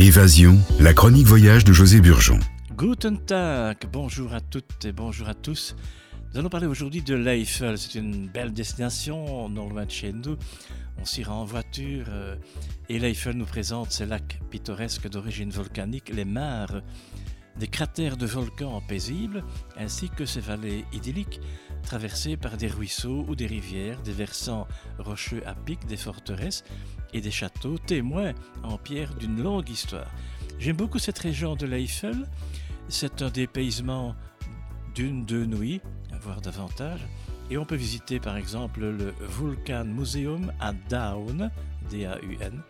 Évasion, la chronique voyage de José Burgeon. Guten Tag, bonjour à toutes et bonjour à tous. Nous allons parler aujourd'hui de l'Eiffel. C'est une belle destination, non loin de chez nous. On s'y rend en voiture euh, et l'Eiffel nous présente ses lacs pittoresques d'origine volcanique, les mares, des cratères de volcans paisibles, ainsi que ses vallées idylliques traversées par des ruisseaux ou des rivières, des versants rocheux à pic, des forteresses et des châteaux, témoins en pierre d'une longue histoire. J'aime beaucoup cette région de l'Eiffel. C'est un dépaysement d'une, deux nuits, voire davantage. Et on peut visiter par exemple le Vulcan Museum à Daun, D-A-U-N,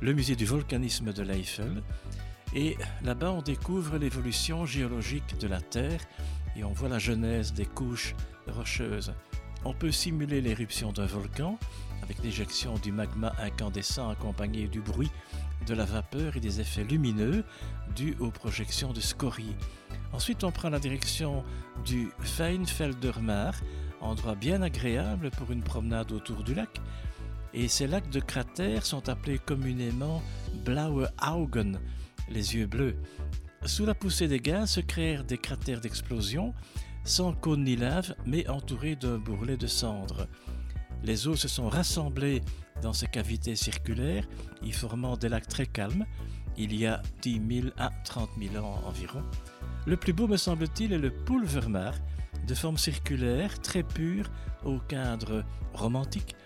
le musée du volcanisme de l'Eiffel. Et là-bas, on découvre l'évolution géologique de la Terre et on voit la genèse des couches On peut simuler l'éruption d'un volcan avec l'éjection du magma incandescent accompagné du bruit de la vapeur et des effets lumineux dus aux projections de scories. Ensuite, on prend la direction du Feinfeldermar, endroit bien agréable pour une promenade autour du lac. Et ces lacs de cratères sont appelés communément Blaue Augen, les yeux bleus. Sous la poussée des gaz se créèrent des cratères d'explosion, sans cône ni lave, mais entourés d'un bourrelet de cendres. Les eaux se sont rassemblées dans ces cavités circulaires, y formant des lacs très calmes, il y a 10 000 à 30 000 ans environ. Le plus beau, me semble-t-il, est le Pulvermar, de forme circulaire, très pure, au cadre romantique.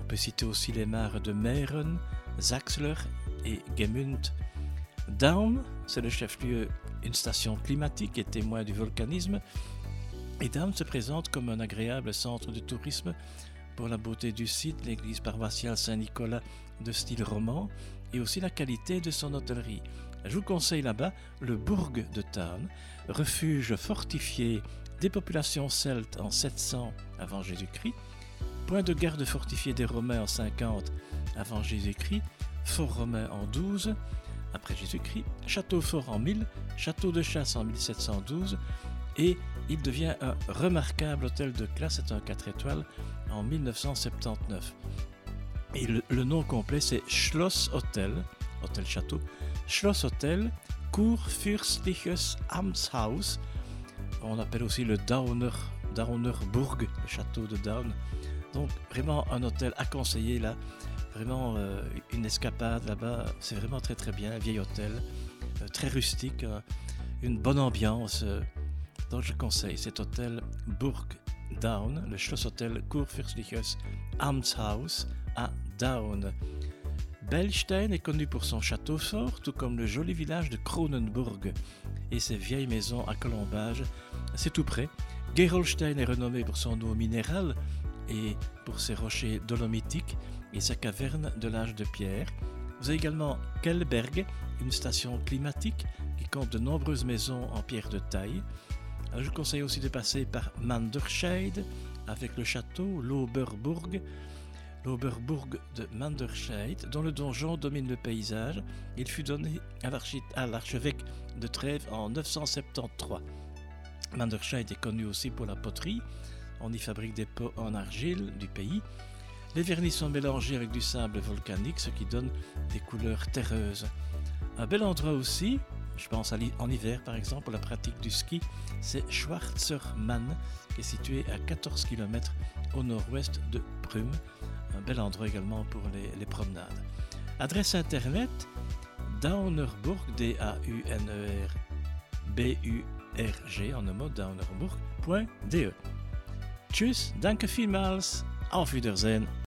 On peut citer aussi les mares de Meren, Zaxler et Gemünd. Down, c'est le chef-lieu, une station climatique et témoin du volcanisme. Et se présente comme un agréable centre de tourisme pour la beauté du site, l'église paroissiale Saint-Nicolas de style roman et aussi la qualité de son hôtellerie. Je vous conseille là-bas le bourg de Town, refuge fortifié des populations celtes en 700 avant Jésus-Christ, point de garde fortifié des Romains en 50 avant Jésus-Christ, fort romain en 12 après Jésus-Christ, château fort en 1000, château de chasse en 1712 et il devient un remarquable hôtel de classe, c'est un 4 étoiles, en 1979. Et le, nom complet, c'est Schloss Hotel, Hôtel Château, Schloss Hotel, Kurfürstliches Amtshaus. On appelle aussi le Dauner, Daunerburg, le château de Daun. Donc vraiment un hôtel à conseiller là. Vraiment euh, une escapade là-bas. C'est vraiment très très bien, un vieil hôtel, euh, très rustique, euh, une bonne ambiance. Donc je conseille cet hôtel Burg Down, le Schlosshotel Kurfürstliches Amtshaus à Down. Belstein est connu pour son château fort, tout comme le joli village de Kronenburg et ses vieilles maisons à colombage. C'est tout près. Gerolstein est renommé pour son eau minérale et pour ses rochers dolomitiques et sa caverne de l'âge de pierre. Vous avez également Kellberg, une station climatique qui compte de nombreuses maisons en pierre de taille. Je vous conseille aussi de passer par Manderscheid avec le château l'Oberburg, l'Oberburg de Manderscheid, dont le donjon domine le paysage. Il fut donné à l'archevêque de Trèves en 973. Manderscheid est connu aussi pour la poterie. On y fabrique des pots en argile du pays. Les vernis sont mélangés avec du sable volcanique, ce qui donne des couleurs terreuses. Un bel endroit aussi, je pense en hiver par exemple, la pratique du ski, c'est Schwarzermann, qui est situé à 14 km au nord-ouest de Prüm. Un bel endroit également pour les, promenades. Adresse internet Daunerburg, D-A-U-N-E-R B-U-R-G en un mot, daunerburg.de. Tschüss, danke vielmals, auf Wiedersehen.